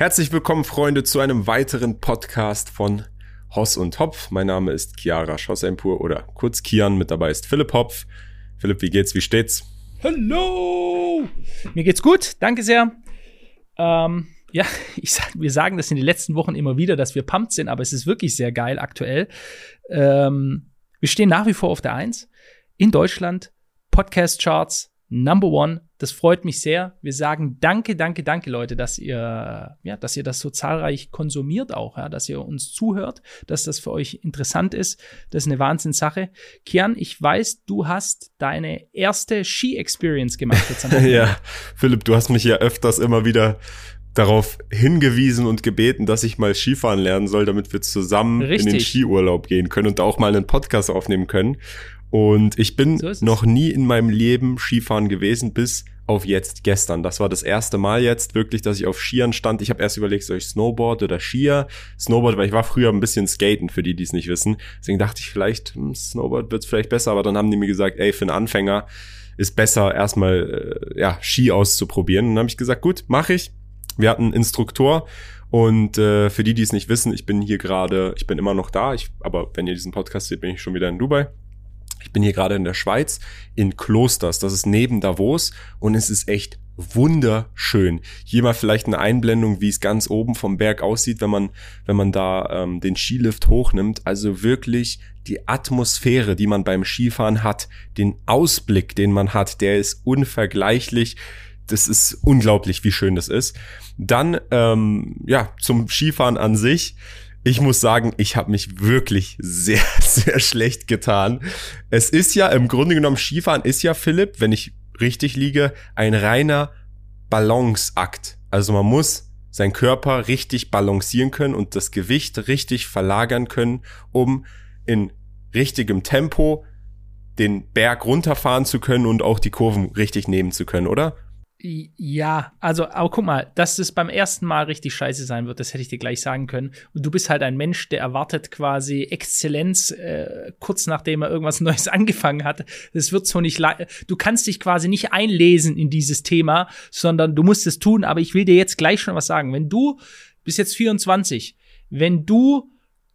Herzlich willkommen, Freunde, zu einem weiteren Podcast von Hoss und Hopf. Mein Name ist Chiara Schossempur oder kurz Kian. Mit dabei ist Philipp Hopf. Philipp, wie geht's? Wie steht's? Hallo! Mir geht's gut, danke sehr. Ähm, ja, ich sag, wir sagen das in den letzten Wochen immer wieder, dass wir pumped sind, aber es ist wirklich sehr geil aktuell. Ähm, wir stehen nach wie vor auf der Eins in Deutschland. Podcast-Charts, Number One. Das freut mich sehr. Wir sagen danke, danke, danke, Leute, dass ihr, ja, dass ihr das so zahlreich konsumiert auch, ja, dass ihr uns zuhört, dass das für euch interessant ist. Das ist eine Wahnsinnssache. Kian, ich weiß, du hast deine erste Ski-Experience gemacht jetzt Ja, Philipp, du hast mich ja öfters immer wieder darauf hingewiesen und gebeten, dass ich mal Skifahren lernen soll, damit wir zusammen Richtig. in den Skiurlaub gehen können und auch mal einen Podcast aufnehmen können. Und ich bin so noch nie in meinem Leben Skifahren gewesen, bis auf jetzt gestern. Das war das erste Mal jetzt wirklich, dass ich auf Skiern stand. Ich habe erst überlegt, soll ich Snowboard oder Skier? Snowboard, weil ich war früher ein bisschen skaten, für die, die es nicht wissen. Deswegen dachte ich, vielleicht hm, Snowboard wird's vielleicht besser, aber dann haben die mir gesagt, ey, für einen Anfänger ist besser erstmal äh, ja, Ski auszuprobieren. Und dann habe ich gesagt, gut, mache ich. Wir hatten einen Instruktor und äh, für die, die es nicht wissen, ich bin hier gerade, ich bin immer noch da, ich, aber wenn ihr diesen Podcast seht, bin ich schon wieder in Dubai. Ich bin hier gerade in der Schweiz, in Klosters. Das ist neben Davos und es ist echt wunderschön. Hier mal vielleicht eine Einblendung, wie es ganz oben vom Berg aussieht, wenn man, wenn man da ähm, den Skilift hochnimmt. Also wirklich die Atmosphäre, die man beim Skifahren hat, den Ausblick, den man hat, der ist unvergleichlich. Das ist unglaublich, wie schön das ist. Dann, ähm, ja, zum Skifahren an sich ich muss sagen, ich habe mich wirklich sehr, sehr schlecht getan. Es ist ja im Grunde genommen, Skifahren ist ja, Philipp, wenn ich richtig liege, ein reiner Balanceakt. Also man muss seinen Körper richtig balancieren können und das Gewicht richtig verlagern können, um in richtigem Tempo den Berg runterfahren zu können und auch die Kurven richtig nehmen zu können, oder? Ja, also, aber guck mal, dass es beim ersten Mal richtig scheiße sein wird, das hätte ich dir gleich sagen können. Und du bist halt ein Mensch, der erwartet quasi Exzellenz äh, kurz nachdem er irgendwas Neues angefangen hat. Das wird so nicht, du kannst dich quasi nicht einlesen in dieses Thema, sondern du musst es tun. Aber ich will dir jetzt gleich schon was sagen. Wenn du, bist jetzt 24, wenn du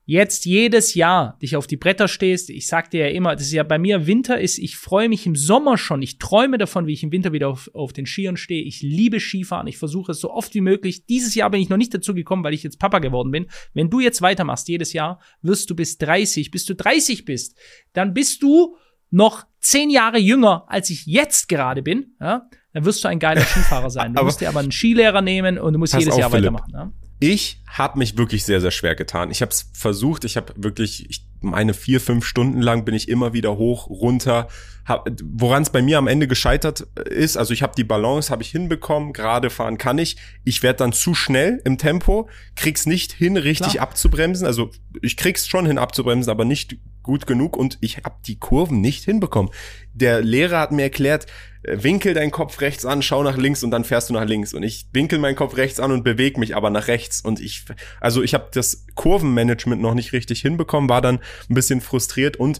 jetzt jedes Jahr dich auf die Bretter stehst, ich sag dir ja immer, das ist ja bei mir Winter ist, ich freue mich im Sommer schon, ich träume davon, wie ich im Winter wieder auf, auf den Skiern stehe. Ich liebe Skifahren, ich versuche es so oft wie möglich. Dieses Jahr bin ich noch nicht dazu gekommen, weil ich jetzt Papa geworden bin. Wenn du jetzt weitermachst jedes Jahr, wirst du bis 30, bis du 30 bist, dann bist du noch zehn Jahre jünger, als ich jetzt gerade bin, ja, dann wirst du ein geiler Skifahrer sein. Du musst dir aber einen Skilehrer nehmen und du musst jedes auf, Jahr Philipp. weitermachen. Ja? Ich habe mich wirklich sehr, sehr schwer getan. Ich habe es versucht, ich habe wirklich, ich meine vier, fünf Stunden lang bin ich immer wieder hoch, runter. Woran es bei mir am Ende gescheitert ist, also ich habe die Balance, habe ich hinbekommen, gerade fahren kann ich. Ich werde dann zu schnell im Tempo, krieg's nicht hin, richtig Klar. abzubremsen. Also ich krieg's schon hin abzubremsen, aber nicht gut genug und ich habe die Kurven nicht hinbekommen. Der Lehrer hat mir erklärt, äh, winkel deinen Kopf rechts an, schau nach links und dann fährst du nach links. Und ich winkel meinen Kopf rechts an und bewege mich aber nach rechts. Und ich, also ich habe das Kurvenmanagement noch nicht richtig hinbekommen, war dann ein bisschen frustriert und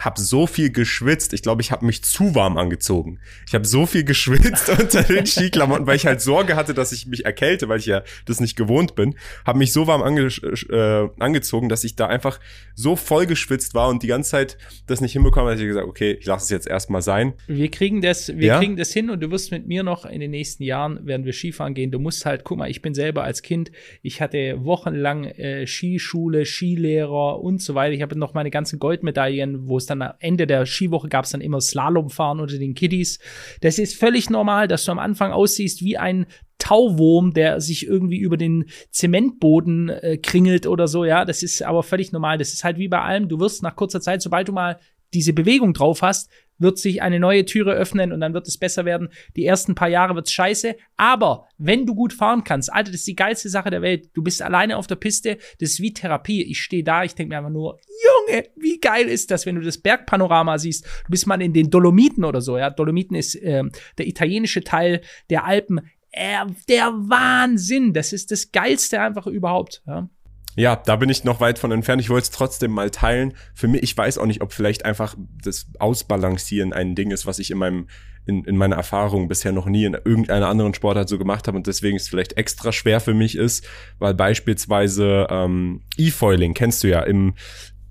habe so viel geschwitzt. Ich glaube, ich habe mich zu warm angezogen. Ich habe so viel geschwitzt unter den Skiklamotten, weil ich halt Sorge hatte, dass ich mich erkälte, weil ich ja das nicht gewohnt bin. Habe mich so warm ange äh, angezogen, dass ich da einfach so voll geschwitzt war und die ganze Zeit das nicht hinbekommen, dass ich gesagt, okay, ich lasse es jetzt erstmal sein. Wir kriegen das, wir ja? kriegen das hin und du wirst mit mir noch in den nächsten Jahren, werden wir Skifahren gehen. Du musst halt, guck mal, ich bin selber als Kind, ich hatte wochenlang äh, Skischule, Skilehrer und so weiter. Ich habe noch meine ganzen Goldmedaillen, wo es dann am Ende der Skiwoche gab es dann immer Slalomfahren unter den Kiddies. Das ist völlig normal, dass du am Anfang aussiehst wie ein Tauwurm, der sich irgendwie über den Zementboden äh, kringelt oder so, ja, das ist aber völlig normal. Das ist halt wie bei allem, du wirst nach kurzer Zeit, sobald du mal diese Bewegung drauf hast, wird sich eine neue Türe öffnen und dann wird es besser werden. Die ersten paar Jahre wird's scheiße, aber wenn du gut fahren kannst, Alter, das ist die geilste Sache der Welt. Du bist alleine auf der Piste, das ist wie Therapie. Ich stehe da, ich denke mir einfach nur, Junge, wie geil ist das, wenn du das Bergpanorama siehst. Du bist mal in den Dolomiten oder so, ja. Dolomiten ist äh, der italienische Teil der Alpen. Äh, der Wahnsinn, das ist das geilste einfach überhaupt, ja. Ja, da bin ich noch weit von entfernt. Ich wollte es trotzdem mal teilen. Für mich, ich weiß auch nicht, ob vielleicht einfach das Ausbalancieren ein Ding ist, was ich in meinem in, in meiner Erfahrung bisher noch nie in irgendeiner anderen Sportart so gemacht habe und deswegen es vielleicht extra schwer für mich ist, weil beispielsweise ähm, E-Foiling kennst du ja im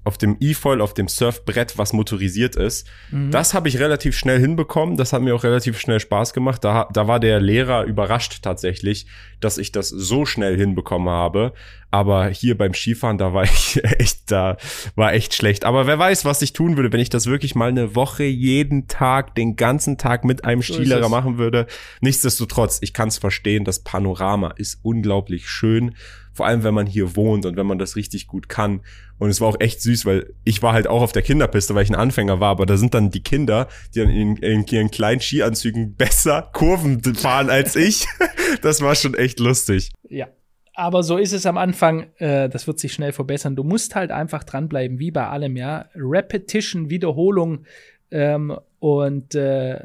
auf dem E-Foil, auf dem Surfbrett, was motorisiert ist. Mhm. Das habe ich relativ schnell hinbekommen. Das hat mir auch relativ schnell Spaß gemacht. Da, da war der Lehrer überrascht tatsächlich, dass ich das so schnell hinbekommen habe. Aber hier beim Skifahren, da war ich echt, da war echt schlecht. Aber wer weiß, was ich tun würde, wenn ich das wirklich mal eine Woche jeden Tag, den ganzen Tag mit einem so Skilehrer machen würde. Nichtsdestotrotz, ich kann es verstehen, das Panorama ist unglaublich schön. Vor allem, wenn man hier wohnt und wenn man das richtig gut kann. Und es war auch echt süß, weil ich war halt auch auf der Kinderpiste, weil ich ein Anfänger war, aber da sind dann die Kinder, die dann in, in ihren kleinen Skianzügen besser Kurven fahren als ich. das war schon echt lustig. Ja. Aber so ist es am Anfang, äh, das wird sich schnell verbessern. Du musst halt einfach dranbleiben, wie bei allem, ja. Repetition, Wiederholung, ähm, und äh,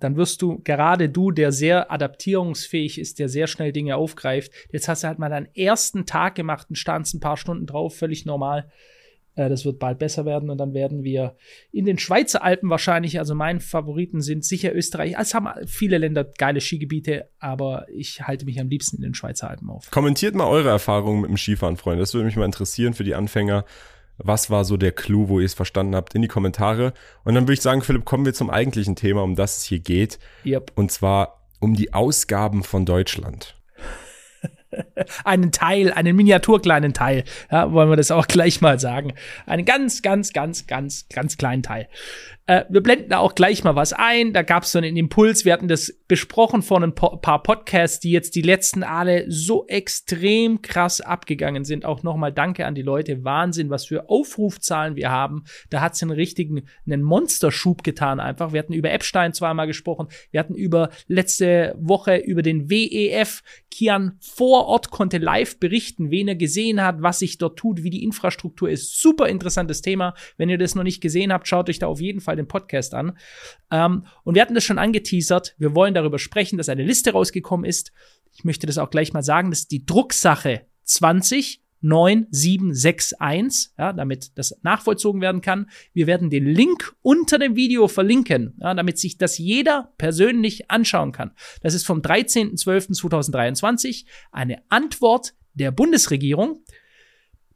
dann wirst du, gerade du, der sehr adaptierungsfähig ist, der sehr schnell Dinge aufgreift, jetzt hast du halt mal deinen ersten Tag gemacht und standst ein paar Stunden drauf, völlig normal. Äh, das wird bald besser werden und dann werden wir in den Schweizer Alpen wahrscheinlich, also meine Favoriten sind sicher Österreich. Es haben viele Länder geile Skigebiete, aber ich halte mich am liebsten in den Schweizer Alpen auf. Kommentiert mal eure Erfahrungen mit dem Skifahren, Freunde. Das würde mich mal interessieren für die Anfänger. Was war so der Clou, wo ihr es verstanden habt, in die Kommentare. Und dann würde ich sagen, Philipp, kommen wir zum eigentlichen Thema, um das es hier geht. Yep. Und zwar um die Ausgaben von Deutschland. einen Teil, einen miniaturkleinen Teil, ja, wollen wir das auch gleich mal sagen. Einen ganz, ganz, ganz, ganz, ganz kleinen Teil. Äh, wir blenden da auch gleich mal was ein. Da gab es so einen Impuls. Wir hatten das besprochen vor ein paar Podcasts, die jetzt die letzten alle so extrem krass abgegangen sind. Auch nochmal Danke an die Leute. Wahnsinn, was für Aufrufzahlen wir haben. Da hat es einen richtigen, einen Monsterschub getan einfach. Wir hatten über Epstein zweimal gesprochen. Wir hatten über letzte Woche über den WEF. Kian vor Ort konnte live berichten, wen er gesehen hat, was sich dort tut, wie die Infrastruktur ist. Super interessantes Thema. Wenn ihr das noch nicht gesehen habt, schaut euch da auf jeden Fall den Podcast an. Ähm, und wir hatten das schon angeteasert. Wir wollen darüber sprechen, dass eine Liste rausgekommen ist. Ich möchte das auch gleich mal sagen. Das ist die Drucksache 20 9761, ja, damit das nachvollzogen werden kann. Wir werden den Link unter dem Video verlinken, ja, damit sich das jeder persönlich anschauen kann. Das ist vom 13.12.2023 eine Antwort der Bundesregierung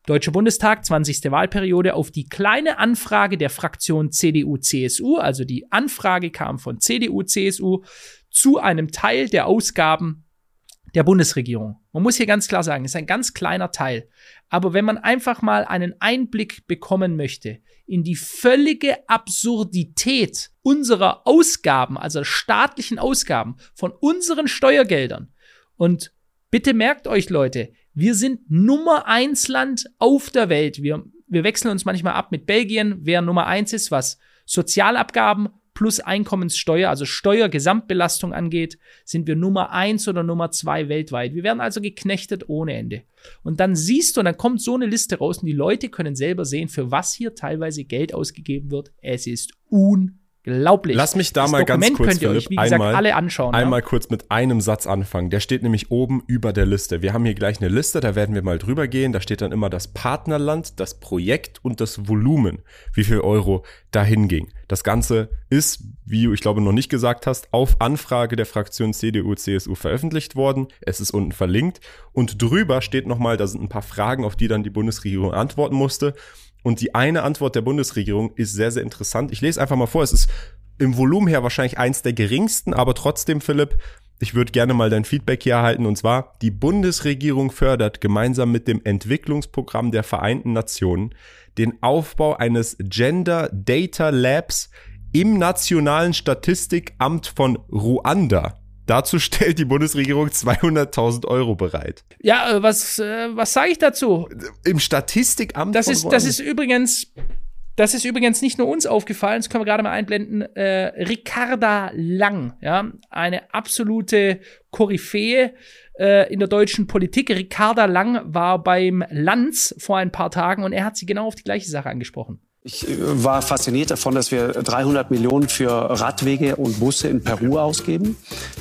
Deutscher Bundestag, 20. Wahlperiode, auf die kleine Anfrage der Fraktion CDU-CSU, also die Anfrage kam von CDU-CSU zu einem Teil der Ausgaben der Bundesregierung. Man muss hier ganz klar sagen, es ist ein ganz kleiner Teil. Aber wenn man einfach mal einen Einblick bekommen möchte in die völlige Absurdität unserer Ausgaben, also staatlichen Ausgaben von unseren Steuergeldern. Und bitte merkt euch, Leute, wir sind Nummer eins Land auf der Welt. Wir, wir wechseln uns manchmal ab mit Belgien, wer Nummer eins ist, was Sozialabgaben plus Einkommenssteuer, also Steuergesamtbelastung angeht, sind wir Nummer eins oder Nummer zwei weltweit. Wir werden also geknechtet ohne Ende. Und dann siehst du, und dann kommt so eine Liste raus und die Leute können selber sehen, für was hier teilweise Geld ausgegeben wird. Es ist un Unglaublich. Lass mich da das mal Dokument ganz kurz, könnt ihr Philipp, euch, wie gesagt, einmal, alle anschauen. Einmal ja? kurz mit einem Satz anfangen. Der steht nämlich oben über der Liste. Wir haben hier gleich eine Liste, da werden wir mal drüber gehen. Da steht dann immer das Partnerland, das Projekt und das Volumen, wie viel Euro dahin ging. Das Ganze ist, wie du, ich glaube, noch nicht gesagt hast, auf Anfrage der Fraktion CDU-CSU veröffentlicht worden. Es ist unten verlinkt. Und drüber steht nochmal, da sind ein paar Fragen, auf die dann die Bundesregierung antworten musste. Und die eine Antwort der Bundesregierung ist sehr, sehr interessant. Ich lese einfach mal vor. Es ist im Volumen her wahrscheinlich eins der geringsten, aber trotzdem, Philipp, ich würde gerne mal dein Feedback hier erhalten. Und zwar, die Bundesregierung fördert gemeinsam mit dem Entwicklungsprogramm der Vereinten Nationen den Aufbau eines Gender Data Labs im Nationalen Statistikamt von Ruanda. Dazu stellt die Bundesregierung 200.000 Euro bereit. Ja, äh, was, äh, was sage ich dazu? Im Statistikamt. Das ist, das ist übrigens, das ist übrigens nicht nur uns aufgefallen, das können wir gerade mal einblenden. Äh, Ricarda Lang, ja, eine absolute Koryphäe äh, in der deutschen Politik. Ricarda Lang war beim Lanz vor ein paar Tagen und er hat sie genau auf die gleiche Sache angesprochen. Ich äh, war fasziniert davon, dass wir 300 Millionen für Radwege und Busse in Peru ausgeben.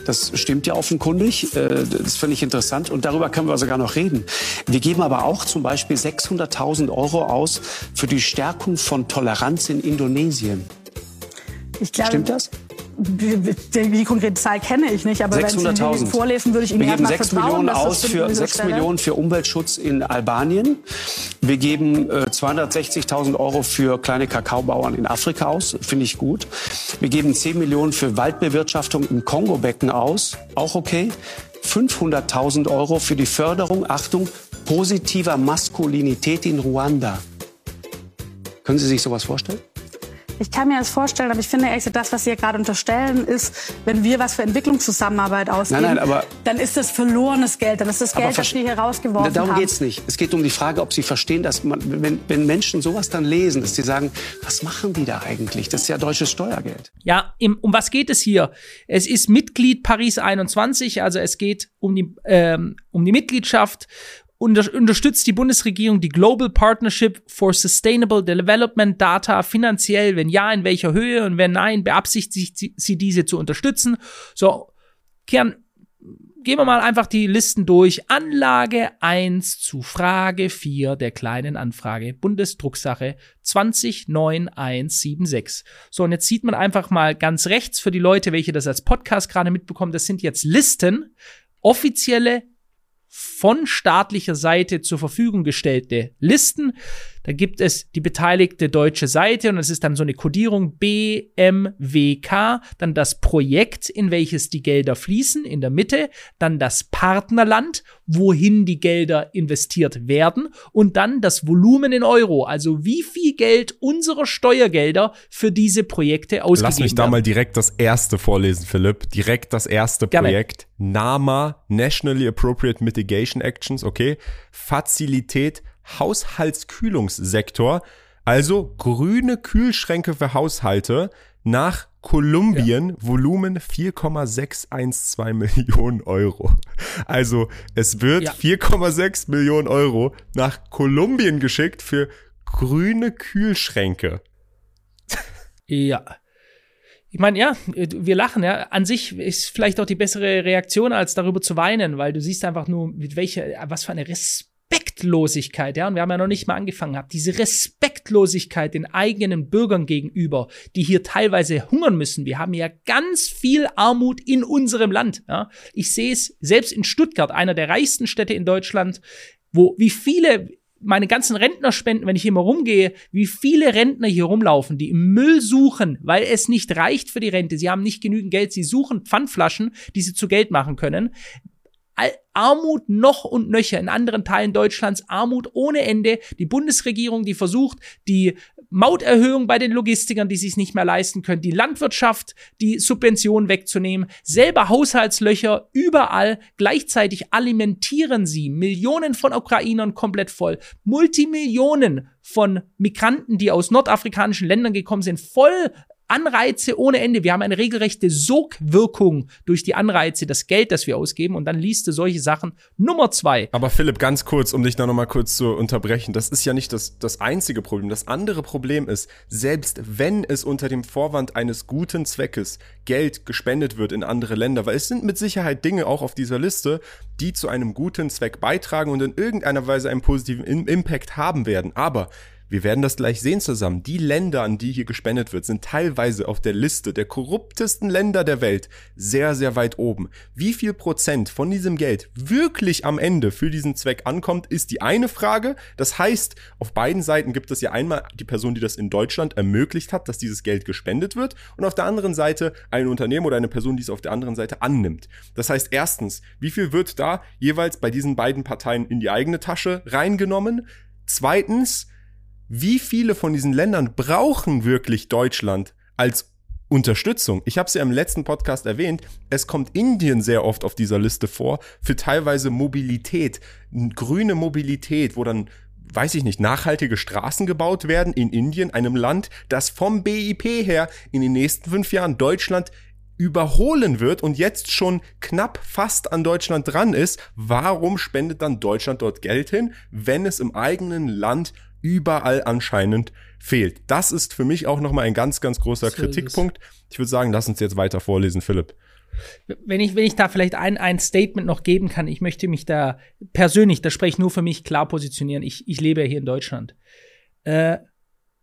Das stimmt ja offenkundig. Äh, das finde ich interessant. Und darüber können wir sogar noch reden. Wir geben aber auch zum Beispiel 600.000 Euro aus für die Stärkung von Toleranz in Indonesien. Glaube, Stimmt das? Die, die, konkrete Zahl kenne ich nicht, aber wenn Sie vorlesen, würde ich Ihnen Wir geben 6 Millionen aus für 6 Millionen für Umweltschutz in Albanien. Wir geben äh, 260.000 Euro für kleine Kakaobauern in Afrika aus, finde ich gut. Wir geben 10 Millionen für Waldbewirtschaftung im Kongo-Becken aus, auch okay. 500.000 Euro für die Förderung, Achtung, positiver Maskulinität in Ruanda. Können Sie sich sowas vorstellen? Ich kann mir das vorstellen, aber ich finde ehrlich gesagt, das, was Sie ja gerade unterstellen, ist, wenn wir was für Entwicklungszusammenarbeit ausgeben, nein, nein, aber, dann ist das verlorenes Geld, dann ist das Geld, das wir hier rausgeworfen darum haben. Darum geht es nicht. Es geht um die Frage, ob Sie verstehen, dass man, wenn, wenn Menschen sowas dann lesen, dass sie sagen, was machen die da eigentlich? Das ist ja deutsches Steuergeld. Ja, im, um was geht es hier? Es ist Mitglied Paris 21, also es geht um die, ähm, um die Mitgliedschaft unter unterstützt die Bundesregierung die Global Partnership for Sustainable Development Data finanziell? Wenn ja, in welcher Höhe? Und wenn nein, beabsichtigt sie diese zu unterstützen? So, Kern, gehen wir mal einfach die Listen durch. Anlage 1 zu Frage 4 der kleinen Anfrage. Bundesdrucksache 209176. So, und jetzt sieht man einfach mal ganz rechts für die Leute, welche das als Podcast gerade mitbekommen, das sind jetzt Listen, offizielle von staatlicher Seite zur Verfügung gestellte Listen. Da gibt es die beteiligte deutsche Seite und es ist dann so eine Kodierung BMWK, dann das Projekt, in welches die Gelder fließen, in der Mitte, dann das Partnerland, wohin die Gelder investiert werden und dann das Volumen in Euro, also wie viel Geld unserer Steuergelder für diese Projekte ausgegeben werden. Lass mich da mal direkt das erste vorlesen, Philipp. Direkt das erste Gerne. Projekt. NAMA, Nationally Appropriate Mitigation Actions, okay. Fazilität Haushaltskühlungssektor, also grüne Kühlschränke für Haushalte nach Kolumbien, ja. Volumen 4,612 Millionen Euro. Also es wird ja. 4,6 Millionen Euro nach Kolumbien geschickt für grüne Kühlschränke. Ja. Ich meine, ja, wir lachen, ja. An sich ist vielleicht auch die bessere Reaktion, als darüber zu weinen, weil du siehst einfach nur, mit welcher, was für eine Respekt Respektlosigkeit, ja, und wir haben ja noch nicht mal angefangen gehabt, diese Respektlosigkeit den eigenen Bürgern gegenüber, die hier teilweise hungern müssen. Wir haben ja ganz viel Armut in unserem Land, ja. Ich sehe es selbst in Stuttgart, einer der reichsten Städte in Deutschland, wo wie viele meine ganzen Rentnerspenden, wenn ich hier mal rumgehe, wie viele Rentner hier rumlaufen, die im Müll suchen, weil es nicht reicht für die Rente. Sie haben nicht genügend Geld. Sie suchen Pfandflaschen, die sie zu Geld machen können. Armut noch und nöcher in anderen Teilen Deutschlands, Armut ohne Ende. Die Bundesregierung, die versucht, die Mauterhöhung bei den Logistikern, die sich nicht mehr leisten können, die Landwirtschaft, die Subventionen wegzunehmen, selber Haushaltslöcher überall. Gleichzeitig alimentieren sie Millionen von Ukrainern komplett voll, Multimillionen von Migranten, die aus nordafrikanischen Ländern gekommen sind, voll Anreize ohne Ende. Wir haben eine regelrechte Sogwirkung durch die Anreize, das Geld, das wir ausgeben. Und dann liest du solche Sachen. Nummer zwei. Aber Philipp, ganz kurz, um dich da nochmal kurz zu unterbrechen. Das ist ja nicht das, das einzige Problem. Das andere Problem ist, selbst wenn es unter dem Vorwand eines guten Zweckes Geld gespendet wird in andere Länder, weil es sind mit Sicherheit Dinge auch auf dieser Liste, die zu einem guten Zweck beitragen und in irgendeiner Weise einen positiven Impact haben werden. Aber wir werden das gleich sehen zusammen. Die Länder, an die hier gespendet wird, sind teilweise auf der Liste der korruptesten Länder der Welt sehr, sehr weit oben. Wie viel Prozent von diesem Geld wirklich am Ende für diesen Zweck ankommt, ist die eine Frage. Das heißt, auf beiden Seiten gibt es ja einmal die Person, die das in Deutschland ermöglicht hat, dass dieses Geld gespendet wird und auf der anderen Seite ein Unternehmen oder eine Person, die es auf der anderen Seite annimmt. Das heißt, erstens, wie viel wird da jeweils bei diesen beiden Parteien in die eigene Tasche reingenommen? Zweitens, wie viele von diesen Ländern brauchen wirklich Deutschland als Unterstützung. Ich habe es ja im letzten Podcast erwähnt, es kommt Indien sehr oft auf dieser Liste vor für teilweise Mobilität, grüne Mobilität, wo dann weiß ich nicht, nachhaltige Straßen gebaut werden in Indien, einem Land, das vom BIP her in den nächsten fünf Jahren Deutschland überholen wird und jetzt schon knapp fast an Deutschland dran ist, warum spendet dann Deutschland dort Geld hin, wenn es im eigenen Land überall anscheinend fehlt? Das ist für mich auch nochmal ein ganz, ganz großer Kritikpunkt. Ich würde sagen, lass uns jetzt weiter vorlesen, Philipp. Wenn ich, wenn ich da vielleicht ein, ein Statement noch geben kann, ich möchte mich da persönlich, da spreche ich nur für mich, klar positionieren. Ich, ich lebe ja hier in Deutschland. Äh,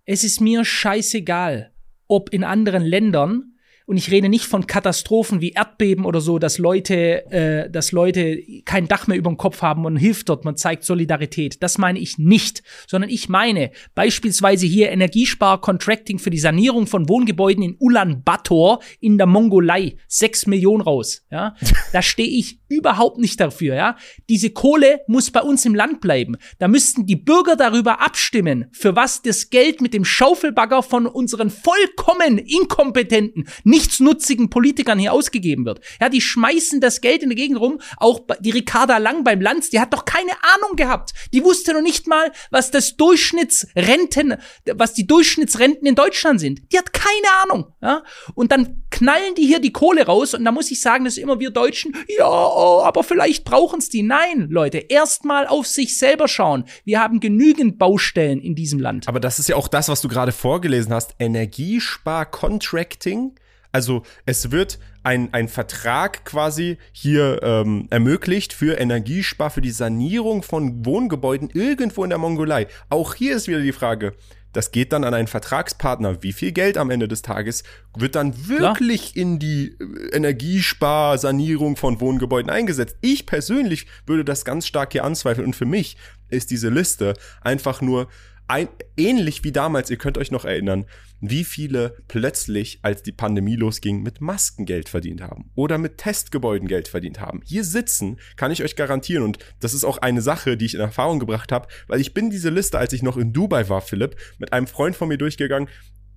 es ist mir scheißegal, ob in anderen Ländern und ich rede nicht von Katastrophen wie Erdbeben oder so, dass Leute, äh, dass Leute kein Dach mehr über dem Kopf haben und hilft dort, man zeigt Solidarität. Das meine ich nicht, sondern ich meine beispielsweise hier Energiespar-Contracting für die Sanierung von Wohngebäuden in Ulaanbaatar in der Mongolei. Sechs Millionen raus, ja. Da stehe ich überhaupt nicht dafür, ja. Diese Kohle muss bei uns im Land bleiben. Da müssten die Bürger darüber abstimmen, für was das Geld mit dem Schaufelbagger von unseren vollkommen inkompetenten, nichtsnutzigen Politikern hier ausgegeben wird. Ja, die schmeißen das Geld in der Gegend rum. Auch die Ricarda Lang beim Lanz, die hat doch keine Ahnung gehabt. Die wusste noch nicht mal, was das Durchschnittsrenten, was die Durchschnittsrenten in Deutschland sind. Die hat keine Ahnung. Ja? Und dann knallen die hier die Kohle raus und da muss ich sagen, dass immer wir Deutschen, ja, oh, aber vielleicht brauchen's die. Nein, Leute, erstmal auf sich selber schauen. Wir haben genügend Baustellen in diesem Land. Aber das ist ja auch das, was du gerade vorgelesen hast. Energiespar-Contracting also es wird ein, ein Vertrag quasi hier ähm, ermöglicht für Energiespar, für die Sanierung von Wohngebäuden irgendwo in der Mongolei. Auch hier ist wieder die Frage, das geht dann an einen Vertragspartner. Wie viel Geld am Ende des Tages wird dann wirklich Klar. in die äh, Energiesparsanierung von Wohngebäuden eingesetzt? Ich persönlich würde das ganz stark hier anzweifeln und für mich ist diese Liste einfach nur ein, ähnlich wie damals, ihr könnt euch noch erinnern, wie viele plötzlich, als die Pandemie losging, mit Masken Geld verdient haben oder mit Testgebäuden Geld verdient haben. Hier sitzen, kann ich euch garantieren, und das ist auch eine Sache, die ich in Erfahrung gebracht habe, weil ich bin diese Liste, als ich noch in Dubai war, Philipp, mit einem Freund von mir durchgegangen,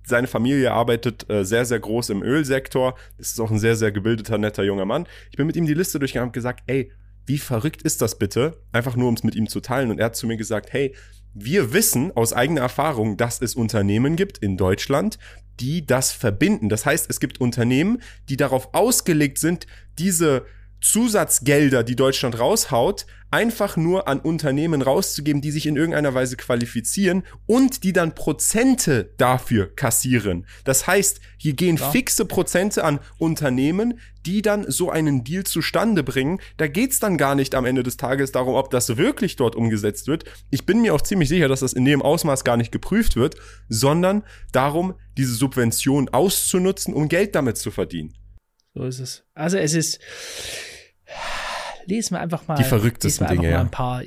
seine Familie arbeitet äh, sehr, sehr groß im Ölsektor. Das ist auch ein sehr, sehr gebildeter, netter junger Mann. Ich bin mit ihm die Liste durchgegangen und gesagt, ey, wie verrückt ist das bitte? Einfach nur, um es mit ihm zu teilen. Und er hat zu mir gesagt, hey, wir wissen aus eigener Erfahrung, dass es Unternehmen gibt in Deutschland, die das verbinden. Das heißt, es gibt Unternehmen, die darauf ausgelegt sind, diese Zusatzgelder, die Deutschland raushaut, einfach nur an Unternehmen rauszugeben, die sich in irgendeiner Weise qualifizieren und die dann Prozente dafür kassieren. Das heißt, hier gehen Klar. fixe Prozente an Unternehmen, die dann so einen Deal zustande bringen. Da geht's dann gar nicht am Ende des Tages darum, ob das wirklich dort umgesetzt wird. Ich bin mir auch ziemlich sicher, dass das in dem Ausmaß gar nicht geprüft wird, sondern darum, diese Subvention auszunutzen, um Geld damit zu verdienen. So ist es. Also es ist lesen wir einfach mal. Die verrücktesten Dinge, ja. Ein paar.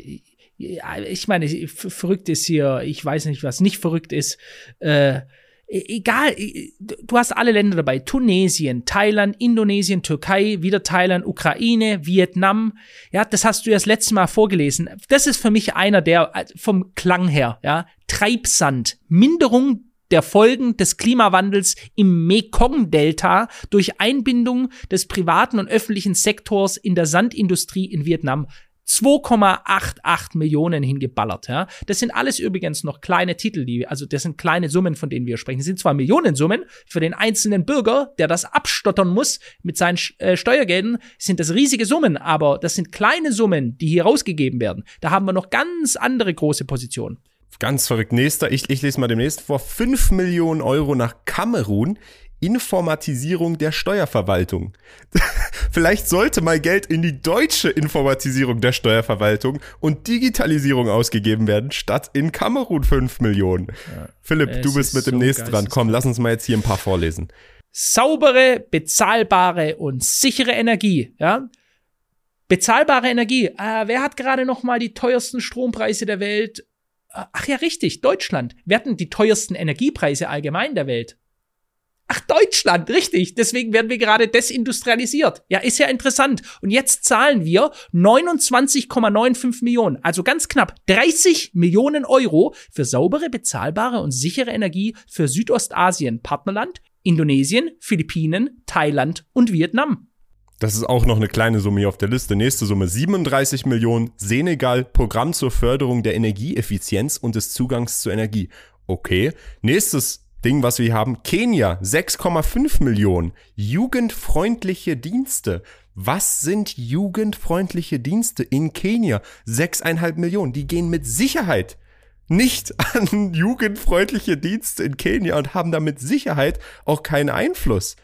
Ich meine, verrückt ist hier, ich weiß nicht, was nicht verrückt ist. Äh, e-, egal, du hast alle Länder dabei. Tunesien, Thailand, Indonesien, Türkei, wieder Thailand, Ukraine, Vietnam. Ja, das hast du ja das letzte Mal vorgelesen. Das ist für mich einer der, äh, vom Klang her, ja, Treibsand, Minderung der Folgen des Klimawandels im Mekong-Delta durch Einbindung des privaten und öffentlichen Sektors in der Sandindustrie in Vietnam 2,88 Millionen hingeballert. Ja. Das sind alles übrigens noch kleine Titel, die, also das sind kleine Summen, von denen wir sprechen. Das sind zwar Millionensummen für den einzelnen Bürger, der das abstottern muss mit seinen äh, Steuergeldern, sind das riesige Summen, aber das sind kleine Summen, die hier rausgegeben werden. Da haben wir noch ganz andere große Positionen. Ganz verrückt. Nächster, ich, ich lese mal demnächst vor. 5 Millionen Euro nach Kamerun. Informatisierung der Steuerverwaltung. Vielleicht sollte mal Geld in die deutsche Informatisierung der Steuerverwaltung und Digitalisierung ausgegeben werden, statt in Kamerun 5 Millionen. Ja, Philipp, du bist mit dem so nächsten dran. Komm, lass uns mal jetzt hier ein paar vorlesen. Saubere, bezahlbare und sichere Energie, ja? Bezahlbare Energie. Äh, wer hat gerade noch mal die teuersten Strompreise der Welt? Ach ja, richtig, Deutschland. Wir hatten die teuersten Energiepreise allgemein der Welt. Ach, Deutschland, richtig. Deswegen werden wir gerade desindustrialisiert. Ja, ist ja interessant. Und jetzt zahlen wir 29,95 Millionen, also ganz knapp 30 Millionen Euro für saubere, bezahlbare und sichere Energie für Südostasien, Partnerland, Indonesien, Philippinen, Thailand und Vietnam. Das ist auch noch eine kleine Summe hier auf der Liste. Nächste Summe 37 Millionen. Senegal, Programm zur Förderung der Energieeffizienz und des Zugangs zur Energie. Okay. Nächstes Ding, was wir haben. Kenia 6,5 Millionen. Jugendfreundliche Dienste. Was sind jugendfreundliche Dienste in Kenia? 6,5 Millionen. Die gehen mit Sicherheit nicht an jugendfreundliche Dienste in Kenia und haben da mit Sicherheit auch keinen Einfluss.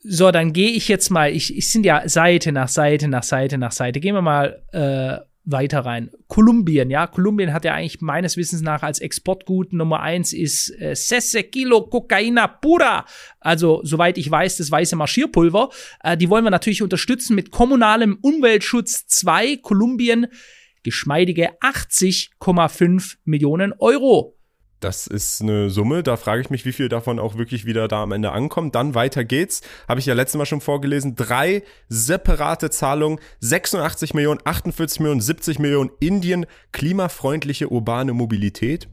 So, dann gehe ich jetzt mal, ich, ich sind ja Seite nach Seite nach Seite nach Seite. Gehen wir mal äh, weiter rein. Kolumbien, ja, Kolumbien hat ja eigentlich meines Wissens nach als Exportgut Nummer eins ist äh, Sesse Kilo Cocaina Pura. Also, soweit ich weiß, das weiße Marschierpulver. Äh, die wollen wir natürlich unterstützen mit kommunalem Umweltschutz 2. Kolumbien geschmeidige 80,5 Millionen Euro. Das ist eine Summe, da frage ich mich, wie viel davon auch wirklich wieder da am Ende ankommt. Dann weiter geht's, habe ich ja letztes Mal schon vorgelesen, drei separate Zahlungen, 86 Millionen, 48 Millionen, 70 Millionen Indien, klimafreundliche urbane Mobilität.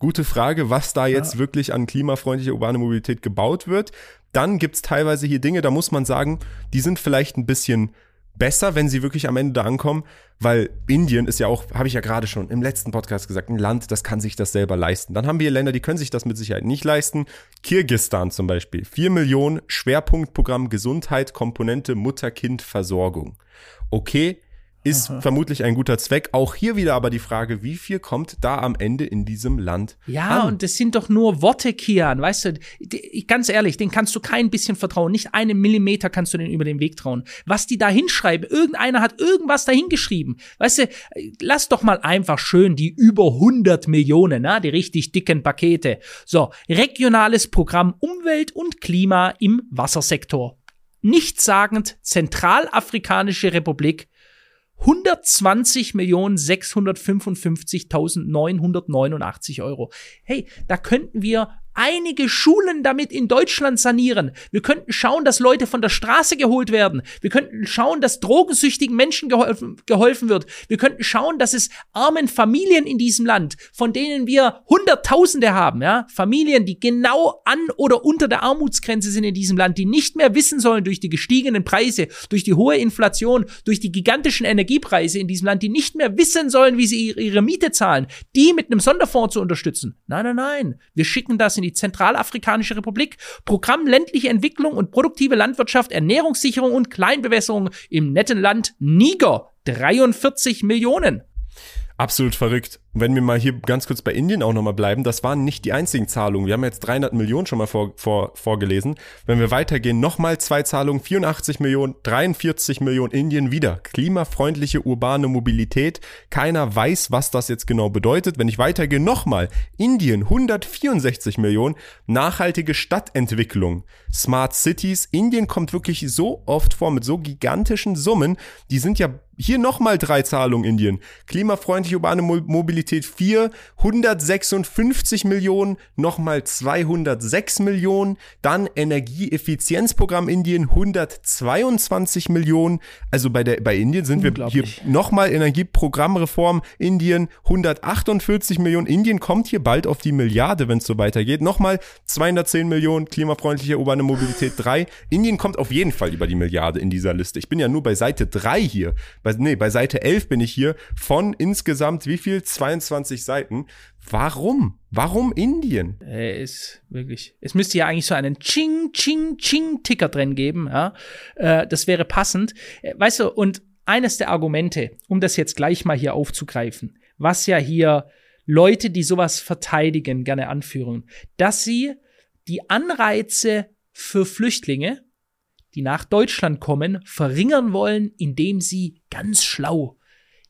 Gute Frage, was da jetzt ja. wirklich an klimafreundlicher urbane Mobilität gebaut wird. Dann gibt's teilweise hier Dinge, da muss man sagen, die sind vielleicht ein bisschen besser, wenn sie wirklich am Ende da ankommen, weil Indien ist ja auch, habe ich ja gerade schon im letzten Podcast gesagt, ein Land, das kann sich das selber leisten. Dann haben wir Länder, die können sich das mit Sicherheit nicht leisten. Kirgistan zum Beispiel, 4 Millionen Schwerpunktprogramm Gesundheit, Komponente Mutter-Kind-Versorgung. Okay, ist Aha. vermutlich ein guter Zweck. Auch hier wieder aber die Frage, wie viel kommt da am Ende in diesem Land? Ja, an? und das sind doch nur Worte, Kian, weißt du, die, ganz ehrlich, den kannst du kein bisschen vertrauen. Nicht einen Millimeter kannst du den über den Weg trauen. Was die da hinschreiben, irgendeiner hat irgendwas dahingeschrieben. Weißt du, lass doch mal einfach schön die über 100 Millionen, na, die richtig dicken Pakete. So, regionales Programm Umwelt und Klima im Wassersektor. Nichtssagend Zentralafrikanische Republik 120.655.989 Euro. Hey, da könnten wir einige Schulen damit in Deutschland sanieren. Wir könnten schauen, dass Leute von der Straße geholt werden. Wir könnten schauen, dass drogensüchtigen Menschen geholfen, geholfen wird. Wir könnten schauen, dass es armen Familien in diesem Land, von denen wir Hunderttausende haben, ja, Familien, die genau an oder unter der Armutsgrenze sind in diesem Land, die nicht mehr wissen sollen durch die gestiegenen Preise, durch die hohe Inflation, durch die gigantischen Energiepreise in diesem Land, die nicht mehr wissen sollen, wie sie ihre Miete zahlen, die mit einem Sonderfonds zu unterstützen. Nein, nein, nein. Wir schicken das in in die Zentralafrikanische Republik. Programm ländliche Entwicklung und produktive Landwirtschaft, Ernährungssicherung und Kleinbewässerung im netten Land Niger. 43 Millionen. Absolut verrückt. Wenn wir mal hier ganz kurz bei Indien auch nochmal bleiben, das waren nicht die einzigen Zahlungen. Wir haben jetzt 300 Millionen schon mal vor, vor, vorgelesen. Wenn wir weitergehen, nochmal zwei Zahlungen, 84 Millionen, 43 Millionen Indien wieder. Klimafreundliche urbane Mobilität. Keiner weiß, was das jetzt genau bedeutet. Wenn ich weitergehe, nochmal Indien, 164 Millionen. Nachhaltige Stadtentwicklung. Smart Cities. Indien kommt wirklich so oft vor mit so gigantischen Summen. Die sind ja hier nochmal drei Zahlungen Indien. Klimafreundliche urbane Mobilität Mobilität 4, 156 Millionen, nochmal 206 Millionen, dann Energieeffizienzprogramm Indien 122 Millionen. Also bei der bei Indien sind wir hier nochmal Energieprogrammreform Indien 148 Millionen. Indien kommt hier bald auf die Milliarde, wenn es so weitergeht. Nochmal 210 Millionen klimafreundliche urbane Mobilität 3. Indien kommt auf jeden Fall über die Milliarde in dieser Liste. Ich bin ja nur bei Seite 3 hier. Bei, nee, bei Seite 11 bin ich hier von insgesamt wie viel? 22 Seiten. Warum? Warum Indien? Äh, ist wirklich. Es müsste ja eigentlich so einen Ching, Ching, Ching-Ticker drin geben. Ja? Äh, das wäre passend. Äh, weißt du, und eines der Argumente, um das jetzt gleich mal hier aufzugreifen, was ja hier Leute, die sowas verteidigen, gerne anführen, dass sie die Anreize für Flüchtlinge, die nach Deutschland kommen, verringern wollen, indem sie ganz schlau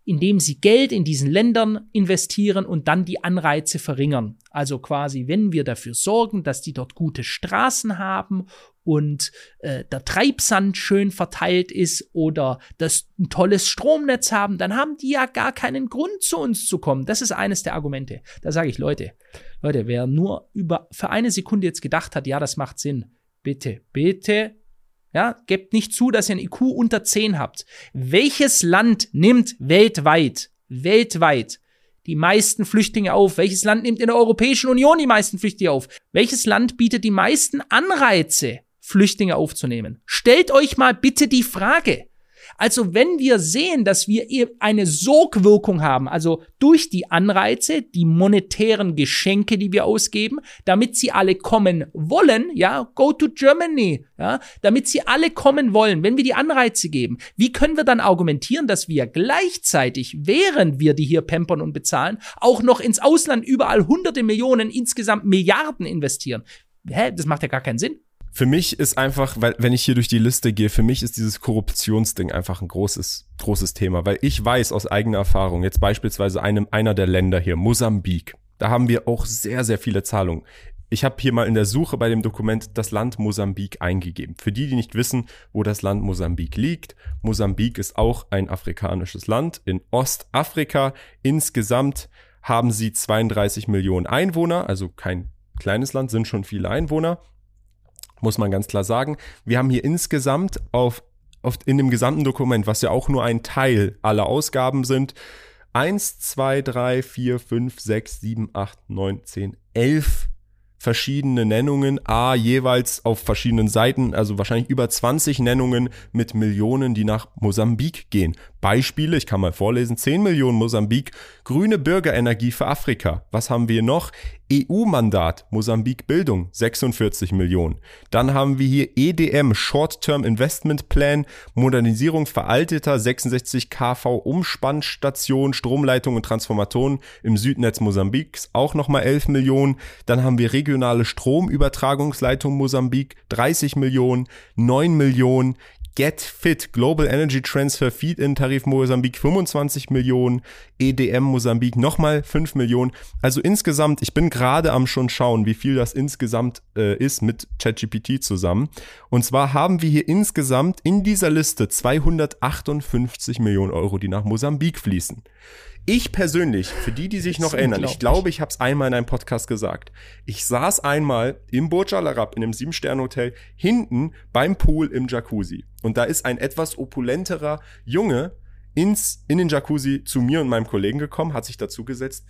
indem sie Geld in diesen Ländern investieren und dann die Anreize verringern. Also quasi, wenn wir dafür sorgen, dass die dort gute Straßen haben und äh, der Treibsand schön verteilt ist oder das ein tolles Stromnetz haben, dann haben die ja gar keinen Grund zu uns zu kommen. Das ist eines der Argumente. Da sage ich, Leute, Leute, wer nur über für eine Sekunde jetzt gedacht hat, ja, das macht Sinn, bitte, bitte ja, gebt nicht zu, dass ihr ein IQ unter 10 habt. Welches Land nimmt weltweit, weltweit die meisten Flüchtlinge auf? Welches Land nimmt in der Europäischen Union die meisten Flüchtlinge auf? Welches Land bietet die meisten Anreize, Flüchtlinge aufzunehmen? Stellt euch mal bitte die Frage. Also wenn wir sehen, dass wir eine Sogwirkung haben, also durch die Anreize, die monetären Geschenke, die wir ausgeben, damit sie alle kommen wollen, ja, go to Germany, ja, damit sie alle kommen wollen, wenn wir die Anreize geben, wie können wir dann argumentieren, dass wir gleichzeitig, während wir die hier pampern und bezahlen, auch noch ins Ausland überall hunderte Millionen, insgesamt Milliarden investieren? Hä, das macht ja gar keinen Sinn. Für mich ist einfach, weil wenn ich hier durch die Liste gehe, für mich ist dieses Korruptionsding einfach ein großes, großes Thema, weil ich weiß aus eigener Erfahrung, jetzt beispielsweise einem, einer der Länder hier, Mosambik, da haben wir auch sehr, sehr viele Zahlungen. Ich habe hier mal in der Suche bei dem Dokument das Land Mosambik eingegeben. Für die, die nicht wissen, wo das Land Mosambik liegt, Mosambik ist auch ein afrikanisches Land in Ostafrika. Insgesamt haben sie 32 Millionen Einwohner, also kein kleines Land, sind schon viele Einwohner muss man ganz klar sagen. Wir haben hier insgesamt auf, auf in dem gesamten Dokument, was ja auch nur ein Teil aller Ausgaben sind, 1, 2, 3, 4, 5, 6, 7, 8, 9, 10, 11 verschiedene Nennungen, a jeweils auf verschiedenen Seiten, also wahrscheinlich über 20 Nennungen mit Millionen, die nach Mosambik gehen. Beispiele, ich kann mal vorlesen, 10 Millionen Mosambik, grüne Bürgerenergie für Afrika. Was haben wir noch? EU-Mandat, Mosambik Bildung, 46 Millionen. Dann haben wir hier EDM, Short-Term Investment Plan, Modernisierung veralteter 66 kV Umspannstation, Stromleitung und Transformatoren im Südnetz Mosambiks, auch nochmal 11 Millionen. Dann haben wir regionale Stromübertragungsleitung Mosambik, 30 Millionen, 9 Millionen, Get Fit, Global Energy Transfer Feed-In-Tarif Mosambik 25 Millionen, EDM Mosambik nochmal 5 Millionen. Also insgesamt, ich bin gerade am schon schauen, wie viel das insgesamt äh, ist mit ChatGPT zusammen. Und zwar haben wir hier insgesamt in dieser Liste 258 Millionen Euro, die nach Mosambik fließen. Ich persönlich, für die, die sich noch erinnern, ich glaube, ich habe es einmal in einem Podcast gesagt. Ich saß einmal im Burj Al Arab in einem Sieben-Sterne-Hotel hinten beim Pool im Jacuzzi. Und da ist ein etwas opulenterer Junge ins, in den Jacuzzi zu mir und meinem Kollegen gekommen, hat sich dazugesetzt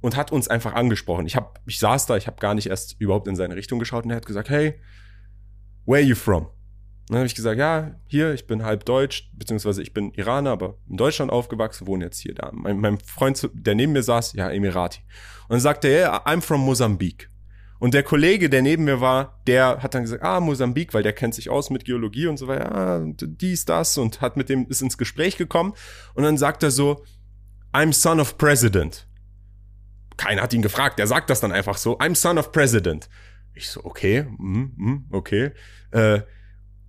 und hat uns einfach angesprochen. Ich, hab, ich saß da, ich habe gar nicht erst überhaupt in seine Richtung geschaut und er hat gesagt, hey, where are you from? Dann habe ich gesagt, ja, hier, ich bin halb deutsch, beziehungsweise ich bin Iraner, aber in Deutschland aufgewachsen, wohne jetzt hier da. Mein, mein Freund, der neben mir saß, ja, Emirati. Und dann sagte er, yeah, I'm from Mosambik. Und der Kollege, der neben mir war, der hat dann gesagt, ah, Mosambik, weil der kennt sich aus mit Geologie und so weiter, ah, dies, das und hat mit dem, ist ins Gespräch gekommen. Und dann sagt er so, I'm son of president. Keiner hat ihn gefragt, der sagt das dann einfach so, I'm son of president. Ich so, okay, mm, mm, okay. Äh,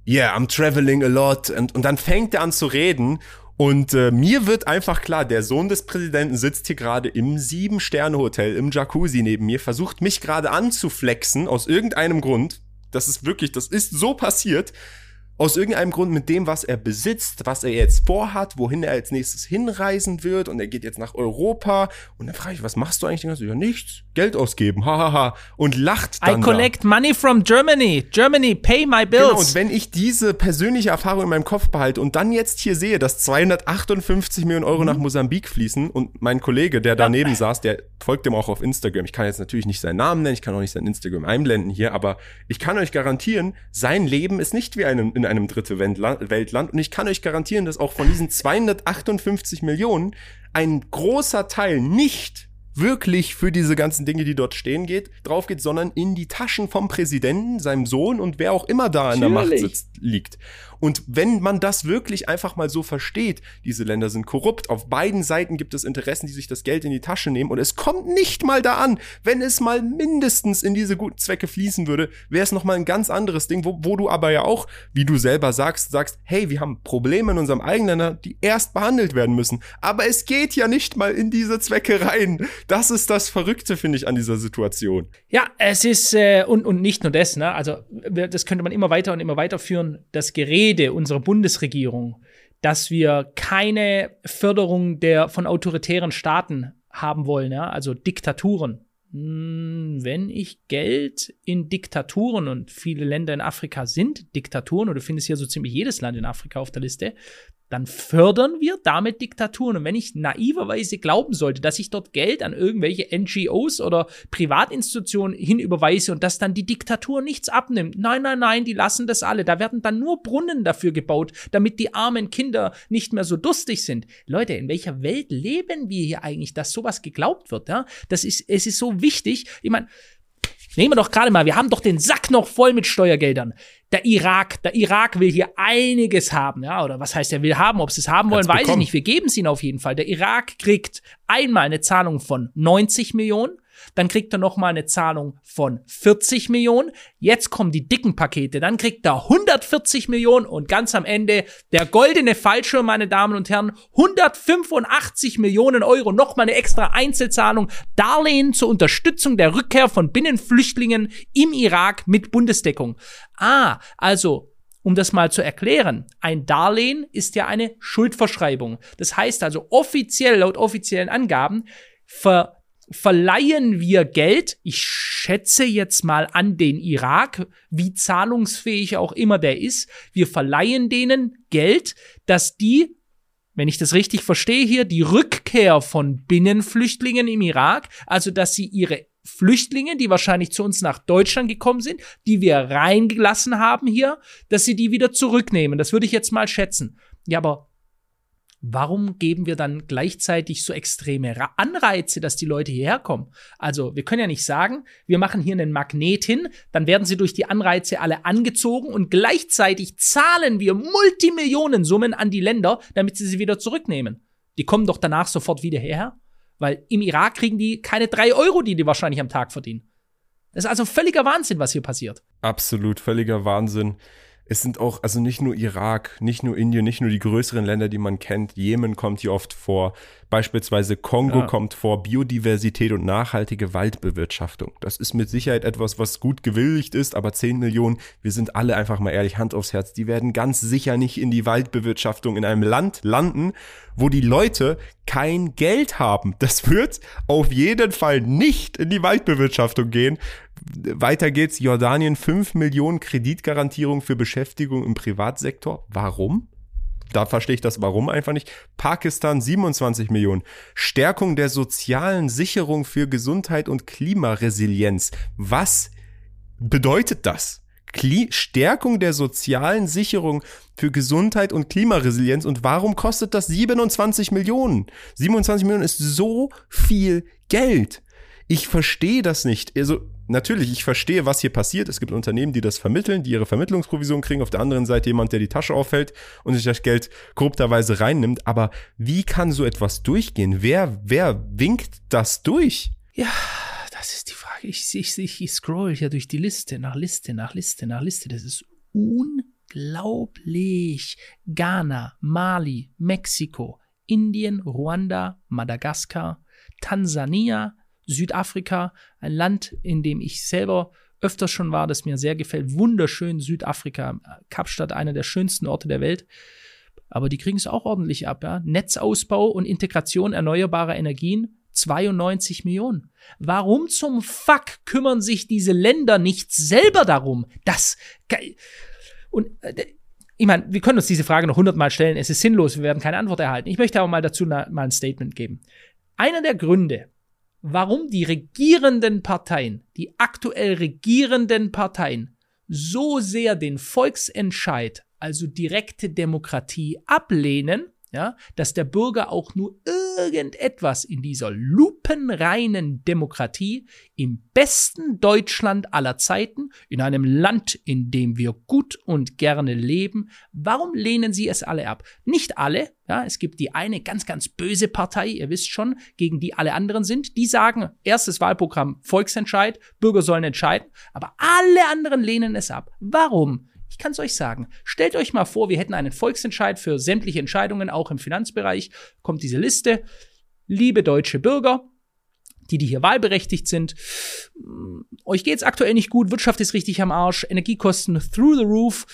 yeah, I'm traveling a lot. Und, und dann fängt er an zu reden. Und äh, mir wird einfach klar, der Sohn des Präsidenten sitzt hier gerade im Sieben-Sterne-Hotel, im Jacuzzi neben mir, versucht mich gerade anzuflexen, aus irgendeinem Grund. Das ist wirklich, das ist so passiert aus irgendeinem Grund mit dem, was er besitzt, was er jetzt vorhat, wohin er als nächstes hinreisen wird und er geht jetzt nach Europa und dann frage ich, was machst du eigentlich? Und ja, nichts, Geld ausgeben, hahaha und lacht dann I collect da. money from Germany, Germany, pay my bills. Genau, und wenn ich diese persönliche Erfahrung in meinem Kopf behalte und dann jetzt hier sehe, dass 258 Millionen Euro mhm. nach Mosambik fließen und mein Kollege, der daneben ja. saß, der folgt dem auch auf Instagram. Ich kann jetzt natürlich nicht seinen Namen nennen, ich kann auch nicht sein Instagram einblenden hier, aber ich kann euch garantieren, sein Leben ist nicht wie ein, in in einem dritte Weltland. Und ich kann euch garantieren, dass auch von diesen 258 Millionen ein großer Teil nicht wirklich für diese ganzen Dinge, die dort stehen geht, drauf geht, sondern in die Taschen vom Präsidenten, seinem Sohn und wer auch immer da an der Macht sitzt, liegt. Und wenn man das wirklich einfach mal so versteht, diese Länder sind korrupt, auf beiden Seiten gibt es Interessen, die sich das Geld in die Tasche nehmen und es kommt nicht mal da an, wenn es mal mindestens in diese guten Zwecke fließen würde, wäre es nochmal ein ganz anderes Ding, wo, wo du aber ja auch, wie du selber sagst, sagst, hey, wir haben Probleme in unserem eigenen Land, die erst behandelt werden müssen. Aber es geht ja nicht mal in diese Zwecke rein. Das ist das Verrückte, finde ich, an dieser Situation. Ja, es ist, äh, und, und nicht nur das, ne? Also, das könnte man immer weiter und immer weiterführen. Das Gerät Rede unserer Bundesregierung, dass wir keine Förderung der von autoritären Staaten haben wollen, ja? also Diktaturen. Hm, wenn ich Geld in Diktaturen und viele Länder in Afrika sind Diktaturen, oder du findest hier so ziemlich jedes Land in Afrika auf der Liste, dann fördern wir damit Diktaturen. Und wenn ich naiverweise glauben sollte, dass ich dort Geld an irgendwelche NGOs oder Privatinstitutionen hinüberweise und dass dann die Diktatur nichts abnimmt. Nein, nein, nein, die lassen das alle. Da werden dann nur Brunnen dafür gebaut, damit die armen Kinder nicht mehr so durstig sind. Leute, in welcher Welt leben wir hier eigentlich, dass sowas geglaubt wird? Ja? Das ist, es ist so wichtig. Ich meine, Nehmen wir doch gerade mal, wir haben doch den Sack noch voll mit Steuergeldern. Der Irak, der Irak will hier einiges haben, ja, oder was heißt er will haben? Ob sie es haben wollen, weiß ich nicht. Wir geben es ihnen auf jeden Fall. Der Irak kriegt einmal eine Zahlung von 90 Millionen dann kriegt er nochmal eine Zahlung von 40 Millionen. Jetzt kommen die dicken Pakete. Dann kriegt er 140 Millionen und ganz am Ende der goldene Fallschirm, meine Damen und Herren, 185 Millionen Euro. Nochmal eine extra Einzelzahlung. Darlehen zur Unterstützung der Rückkehr von Binnenflüchtlingen im Irak mit Bundesdeckung. Ah, also um das mal zu erklären, ein Darlehen ist ja eine Schuldverschreibung. Das heißt also offiziell, laut offiziellen Angaben, ver verleihen wir Geld, ich schätze jetzt mal an den Irak, wie zahlungsfähig auch immer der ist, wir verleihen denen Geld, dass die, wenn ich das richtig verstehe hier, die Rückkehr von Binnenflüchtlingen im Irak, also dass sie ihre Flüchtlinge, die wahrscheinlich zu uns nach Deutschland gekommen sind, die wir reingelassen haben hier, dass sie die wieder zurücknehmen. Das würde ich jetzt mal schätzen. Ja, aber warum geben wir dann gleichzeitig so extreme Anreize, dass die Leute hierher kommen? Also, wir können ja nicht sagen, wir machen hier einen Magnet hin, dann werden sie durch die Anreize alle angezogen und gleichzeitig zahlen wir Multimillionensummen an die Länder, damit sie sie wieder zurücknehmen. Die kommen doch danach sofort wieder her, weil im Irak kriegen die keine drei Euro, die die wahrscheinlich am Tag verdienen. Das ist also völliger Wahnsinn, was hier passiert. Absolut völliger Wahnsinn es sind auch, also nicht nur Irak, nicht nur Indien, nicht nur die größeren Länder, die man kennt. Jemen kommt hier oft vor. Beispielsweise Kongo ja. kommt vor. Biodiversität und nachhaltige Waldbewirtschaftung. Das ist mit Sicherheit etwas, was gut gewilligt ist, aber 10 Millionen, wir sind alle einfach mal ehrlich, Hand aufs Herz, die werden ganz sicher nicht in die Waldbewirtschaftung in einem Land landen, wo die Leute kein Geld haben. Das wird auf jeden Fall nicht in die Waldbewirtschaftung gehen. Weiter geht's. Jordanien 5 Millionen Kreditgarantierung für Beschäftigung im Privatsektor. Warum? Da verstehe ich das Warum einfach nicht. Pakistan 27 Millionen. Stärkung der sozialen Sicherung für Gesundheit und Klimaresilienz. Was bedeutet das? Kli Stärkung der sozialen Sicherung für Gesundheit und Klimaresilienz. Und warum kostet das 27 Millionen? 27 Millionen ist so viel Geld. Ich verstehe das nicht. Also, natürlich, ich verstehe, was hier passiert. Es gibt Unternehmen, die das vermitteln, die ihre Vermittlungsprovision kriegen. Auf der anderen Seite jemand, der die Tasche auffällt und sich das Geld korrupterweise reinnimmt. Aber wie kann so etwas durchgehen? Wer, wer winkt das durch? Ja, das ist die Frage ich, ich, ich, scroll hier durch die Liste, nach Liste, nach Liste, nach Liste. Das ist unglaublich. Ghana, Mali, Mexiko, Indien, Ruanda, Madagaskar, Tansania, Südafrika, ein Land, in dem ich selber öfters schon war, das mir sehr gefällt. Wunderschön Südafrika, Kapstadt, einer der schönsten Orte der Welt. Aber die kriegen es auch ordentlich ab. Ja? Netzausbau und Integration erneuerbarer Energien 92 Millionen. Warum zum Fuck kümmern sich diese Länder nicht selber darum? Das und äh, ich meine, wir können uns diese Frage noch hundertmal stellen. Es ist sinnlos, wir werden keine Antwort erhalten. Ich möchte aber mal dazu mal ein Statement geben. Einer der Gründe, warum die regierenden Parteien, die aktuell regierenden Parteien, so sehr den Volksentscheid, also direkte Demokratie, ablehnen, ja, dass der Bürger auch nur irgendetwas in dieser lupenreinen Demokratie im besten Deutschland aller Zeiten, in einem Land, in dem wir gut und gerne leben, warum lehnen sie es alle ab? Nicht alle, ja, es gibt die eine ganz, ganz böse Partei, ihr wisst schon, gegen die alle anderen sind, die sagen, erstes Wahlprogramm Volksentscheid, Bürger sollen entscheiden, aber alle anderen lehnen es ab. Warum? Ich kann es euch sagen. Stellt euch mal vor, wir hätten einen Volksentscheid für sämtliche Entscheidungen, auch im Finanzbereich. Kommt diese Liste. Liebe deutsche Bürger, die, die hier wahlberechtigt sind, mm, euch geht's aktuell nicht gut, Wirtschaft ist richtig am Arsch, Energiekosten through the roof.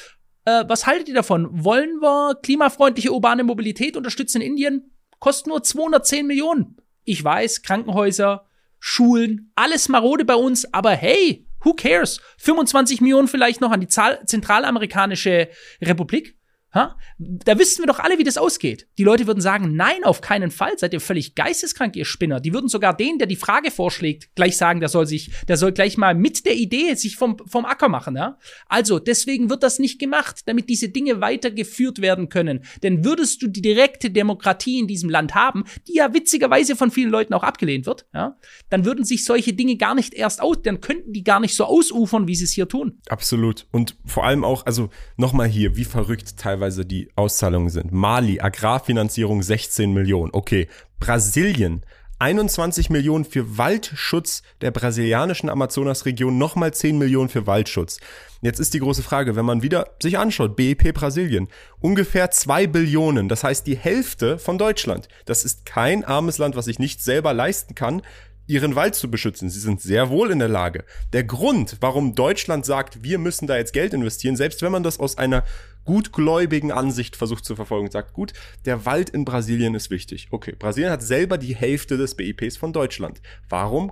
Äh, was haltet ihr davon? Wollen wir klimafreundliche urbane Mobilität unterstützen in Indien? Kostet nur 210 Millionen. Ich weiß, Krankenhäuser, Schulen, alles marode bei uns, aber hey, Who cares? 25 Millionen vielleicht noch an die Zahl Zentralamerikanische Republik. Ha? Da wüssten wir doch alle, wie das ausgeht. Die Leute würden sagen, nein, auf keinen Fall, seid ihr völlig geisteskrank, ihr Spinner. Die würden sogar den, der die Frage vorschlägt, gleich sagen, der soll sich, der soll gleich mal mit der Idee sich vom, vom Acker machen. Ja? Also, deswegen wird das nicht gemacht, damit diese Dinge weitergeführt werden können. Denn würdest du die direkte Demokratie in diesem Land haben, die ja witzigerweise von vielen Leuten auch abgelehnt wird, ja, dann würden sich solche Dinge gar nicht erst aus, dann könnten die gar nicht so ausufern, wie sie es hier tun. Absolut. Und vor allem auch, also nochmal hier, wie verrückt teilweise teilweise die Auszahlungen sind. Mali, Agrarfinanzierung 16 Millionen. Okay. Brasilien, 21 Millionen für Waldschutz der brasilianischen Amazonasregion, nochmal 10 Millionen für Waldschutz. Jetzt ist die große Frage, wenn man wieder sich anschaut, BIP Brasilien, ungefähr 2 Billionen, das heißt die Hälfte von Deutschland. Das ist kein armes Land, was sich nicht selber leisten kann, ihren Wald zu beschützen. Sie sind sehr wohl in der Lage. Der Grund, warum Deutschland sagt, wir müssen da jetzt Geld investieren, selbst wenn man das aus einer gutgläubigen Ansicht versucht zu verfolgen und sagt, gut, der Wald in Brasilien ist wichtig. Okay, Brasilien hat selber die Hälfte des BIPs von Deutschland. Warum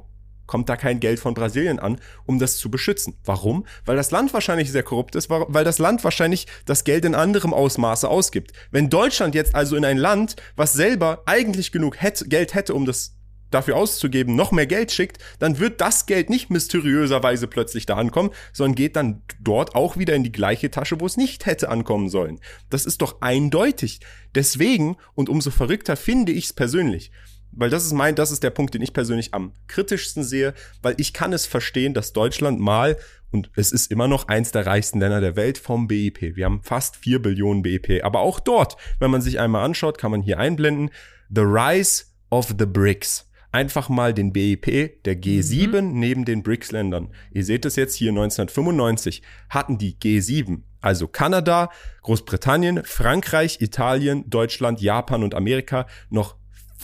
kommt da kein Geld von Brasilien an, um das zu beschützen. Warum? Weil das Land wahrscheinlich sehr korrupt ist, weil das Land wahrscheinlich das Geld in anderem Ausmaße ausgibt. Wenn Deutschland jetzt also in ein Land, was selber eigentlich genug hätte, Geld hätte, um das dafür auszugeben, noch mehr Geld schickt, dann wird das Geld nicht mysteriöserweise plötzlich da ankommen, sondern geht dann dort auch wieder in die gleiche Tasche, wo es nicht hätte ankommen sollen. Das ist doch eindeutig. Deswegen, und umso verrückter finde ich es persönlich, weil das ist mein, das ist der Punkt, den ich persönlich am kritischsten sehe, weil ich kann es verstehen, dass Deutschland mal, und es ist immer noch eins der reichsten Länder der Welt vom BIP. Wir haben fast vier Billionen BIP. Aber auch dort, wenn man sich einmal anschaut, kann man hier einblenden, The Rise of the BRICS einfach mal den BIP der G7 mhm. neben den BRICS-Ländern. Ihr seht es jetzt hier 1995 hatten die G7, also Kanada, Großbritannien, Frankreich, Italien, Deutschland, Japan und Amerika noch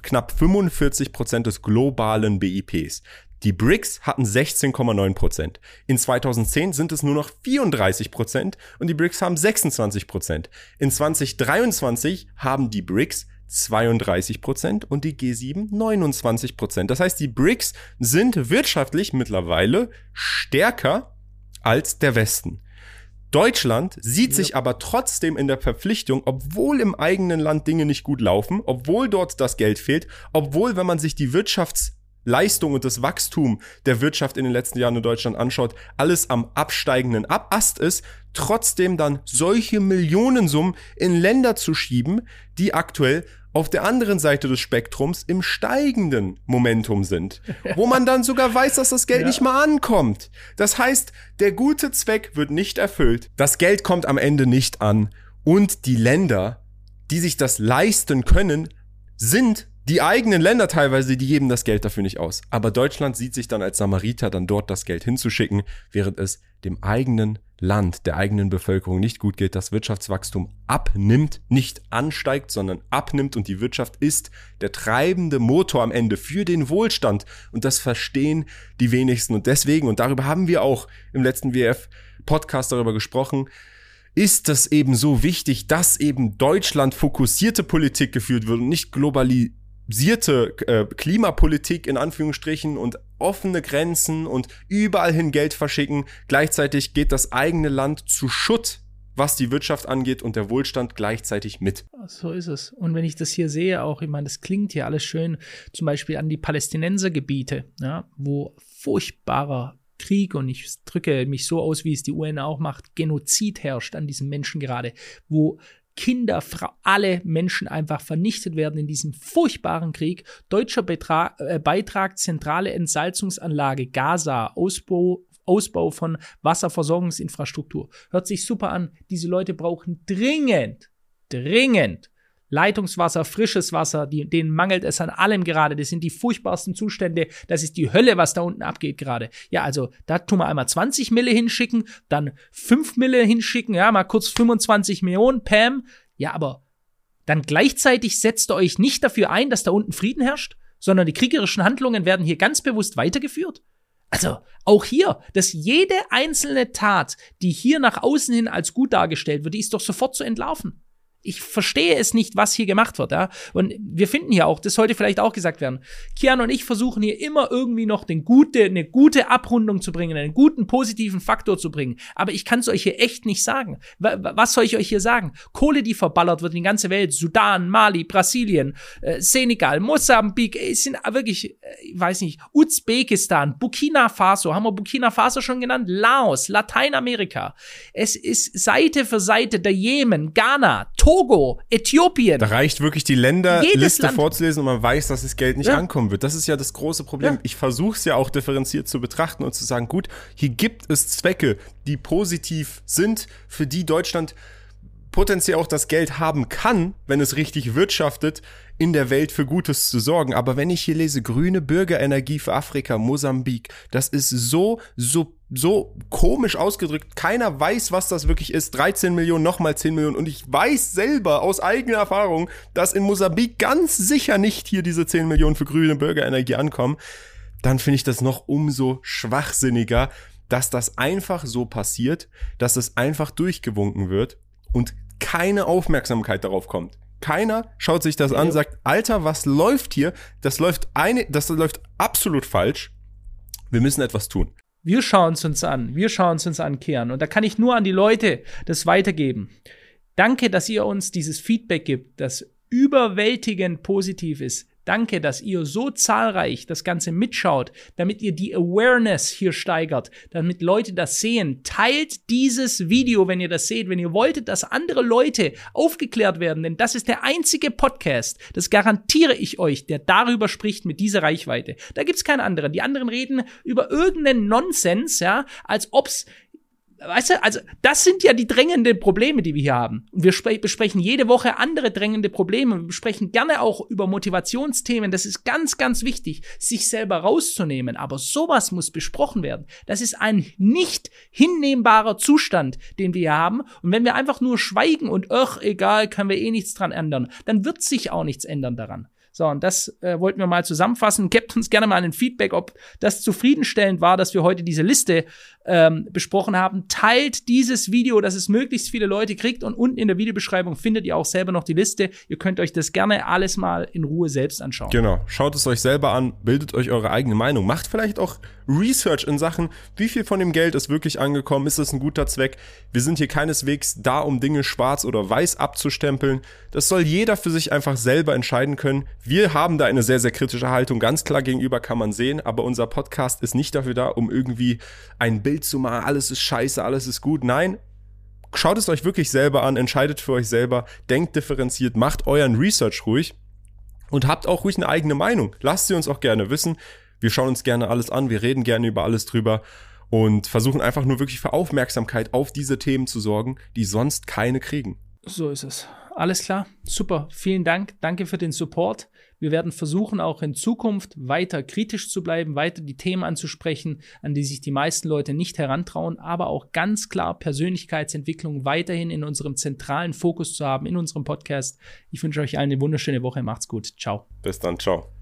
knapp 45 Prozent des globalen BIPs. Die BRICS hatten 16,9 Prozent. In 2010 sind es nur noch 34 Prozent und die BRICS haben 26 Prozent. In 2023 haben die BRICS 32 Prozent und die G7 29 Prozent. Das heißt, die BRICS sind wirtschaftlich mittlerweile stärker als der Westen. Deutschland sieht ja. sich aber trotzdem in der Verpflichtung, obwohl im eigenen Land Dinge nicht gut laufen, obwohl dort das Geld fehlt, obwohl, wenn man sich die Wirtschafts Leistung und das Wachstum der Wirtschaft in den letzten Jahren in Deutschland anschaut, alles am absteigenden Ast ist, trotzdem dann solche Millionensummen in Länder zu schieben, die aktuell auf der anderen Seite des Spektrums im steigenden Momentum sind, wo man dann sogar weiß, dass das Geld ja. nicht mal ankommt. Das heißt, der gute Zweck wird nicht erfüllt, das Geld kommt am Ende nicht an und die Länder, die sich das leisten können, sind die eigenen Länder teilweise, die geben das Geld dafür nicht aus. Aber Deutschland sieht sich dann als Samariter, dann dort das Geld hinzuschicken, während es dem eigenen Land, der eigenen Bevölkerung nicht gut geht, das Wirtschaftswachstum abnimmt, nicht ansteigt, sondern abnimmt und die Wirtschaft ist der treibende Motor am Ende für den Wohlstand. Und das verstehen die wenigsten. Und deswegen, und darüber haben wir auch im letzten WF-Podcast darüber gesprochen, ist das eben so wichtig, dass eben Deutschland fokussierte Politik geführt wird und nicht globali sierte äh, Klimapolitik in Anführungsstrichen und offene Grenzen und überall hin Geld verschicken. Gleichzeitig geht das eigene Land zu Schutt, was die Wirtschaft angeht und der Wohlstand gleichzeitig mit. So ist es. Und wenn ich das hier sehe, auch, ich meine, das klingt hier alles schön, zum Beispiel an die Palästinensergebiete, ja, wo furchtbarer Krieg, und ich drücke mich so aus, wie es die UN auch macht, Genozid herrscht an diesen Menschen gerade, wo Kinder, Frau, alle Menschen einfach vernichtet werden in diesem furchtbaren Krieg. Deutscher Betrag, äh, Beitrag, zentrale Entsalzungsanlage Gaza, Ausbau, Ausbau von Wasserversorgungsinfrastruktur. Hört sich super an. Diese Leute brauchen dringend, dringend Leitungswasser, frisches Wasser, die, denen mangelt es an allem gerade. Das sind die furchtbarsten Zustände. Das ist die Hölle, was da unten abgeht gerade. Ja, also da tun wir einmal 20 Mille hinschicken, dann 5 Mille hinschicken, ja, mal kurz 25 Millionen, Pam. Ja, aber dann gleichzeitig setzt ihr euch nicht dafür ein, dass da unten Frieden herrscht, sondern die kriegerischen Handlungen werden hier ganz bewusst weitergeführt. Also auch hier, dass jede einzelne Tat, die hier nach außen hin als gut dargestellt wird, die ist doch sofort zu entlarven. Ich verstehe es nicht, was hier gemacht wird, ja. Und wir finden hier auch, das sollte vielleicht auch gesagt werden. Kian und ich versuchen hier immer irgendwie noch den gute, eine gute Abrundung zu bringen, einen guten positiven Faktor zu bringen. Aber ich kann es euch hier echt nicht sagen. Was soll ich euch hier sagen? Kohle, die verballert wird in die ganze Welt. Sudan, Mali, Brasilien, äh, Senegal, Mosambik, es sind wirklich, äh, ich weiß nicht, Usbekistan, Burkina Faso, haben wir Burkina Faso schon genannt? Laos, Lateinamerika. Es ist Seite für Seite der Jemen, Ghana, Togo, Äthiopien. Da reicht wirklich die Länderliste vorzulesen und man weiß, dass das Geld nicht ja. ankommen wird. Das ist ja das große Problem. Ja. Ich versuche es ja auch differenziert zu betrachten und zu sagen, gut, hier gibt es Zwecke, die positiv sind, für die Deutschland potenziell auch das Geld haben kann, wenn es richtig wirtschaftet, in der Welt für Gutes zu sorgen. Aber wenn ich hier lese, grüne Bürgerenergie für Afrika, Mosambik, das ist so, so, so komisch ausgedrückt. Keiner weiß, was das wirklich ist. 13 Millionen, nochmal 10 Millionen. Und ich weiß selber aus eigener Erfahrung, dass in Mosambik ganz sicher nicht hier diese 10 Millionen für grüne Bürgerenergie ankommen. Dann finde ich das noch umso schwachsinniger, dass das einfach so passiert, dass es einfach durchgewunken wird und keine Aufmerksamkeit darauf kommt. Keiner schaut sich das an, sagt, Alter, was läuft hier? Das läuft eine, das läuft absolut falsch. Wir müssen etwas tun. Wir schauen es uns an. Wir schauen es uns an, Kian. Und da kann ich nur an die Leute das weitergeben. Danke, dass ihr uns dieses Feedback gibt, das überwältigend positiv ist. Danke, dass ihr so zahlreich das Ganze mitschaut, damit ihr die Awareness hier steigert, damit Leute das sehen. Teilt dieses Video, wenn ihr das seht, wenn ihr wolltet, dass andere Leute aufgeklärt werden, denn das ist der einzige Podcast, das garantiere ich euch, der darüber spricht mit dieser Reichweite. Da gibt's keinen anderen. Die anderen reden über irgendeinen Nonsens, ja, als ob's Weißt du, also das sind ja die drängenden Probleme, die wir hier haben. Und wir besprechen jede Woche andere drängende Probleme. Wir besprechen gerne auch über Motivationsthemen. Das ist ganz, ganz wichtig, sich selber rauszunehmen. Aber sowas muss besprochen werden. Das ist ein nicht hinnehmbarer Zustand, den wir hier haben. Und wenn wir einfach nur schweigen und, ach, egal, können wir eh nichts dran ändern, dann wird sich auch nichts ändern daran. So, und das äh, wollten wir mal zusammenfassen. Gebt uns gerne mal ein Feedback, ob das zufriedenstellend war, dass wir heute diese Liste ähm, besprochen haben. Teilt dieses Video, dass es möglichst viele Leute kriegt und unten in der Videobeschreibung findet ihr auch selber noch die Liste. Ihr könnt euch das gerne alles mal in Ruhe selbst anschauen. Genau, schaut es euch selber an, bildet euch eure eigene Meinung, macht vielleicht auch Research in Sachen, wie viel von dem Geld ist wirklich angekommen, ist das ein guter Zweck. Wir sind hier keineswegs da, um Dinge schwarz oder weiß abzustempeln. Das soll jeder für sich einfach selber entscheiden können wir haben da eine sehr, sehr kritische Haltung, ganz klar gegenüber kann man sehen, aber unser Podcast ist nicht dafür da, um irgendwie ein Bild zu machen, alles ist scheiße, alles ist gut. Nein, schaut es euch wirklich selber an, entscheidet für euch selber, denkt differenziert, macht euren Research ruhig und habt auch ruhig eine eigene Meinung. Lasst sie uns auch gerne wissen. Wir schauen uns gerne alles an, wir reden gerne über alles drüber und versuchen einfach nur wirklich für Aufmerksamkeit auf diese Themen zu sorgen, die sonst keine kriegen. So ist es. Alles klar, super. Vielen Dank. Danke für den Support. Wir werden versuchen, auch in Zukunft weiter kritisch zu bleiben, weiter die Themen anzusprechen, an die sich die meisten Leute nicht herantrauen, aber auch ganz klar Persönlichkeitsentwicklung weiterhin in unserem zentralen Fokus zu haben in unserem Podcast. Ich wünsche euch allen eine wunderschöne Woche. Macht's gut. Ciao. Bis dann. Ciao.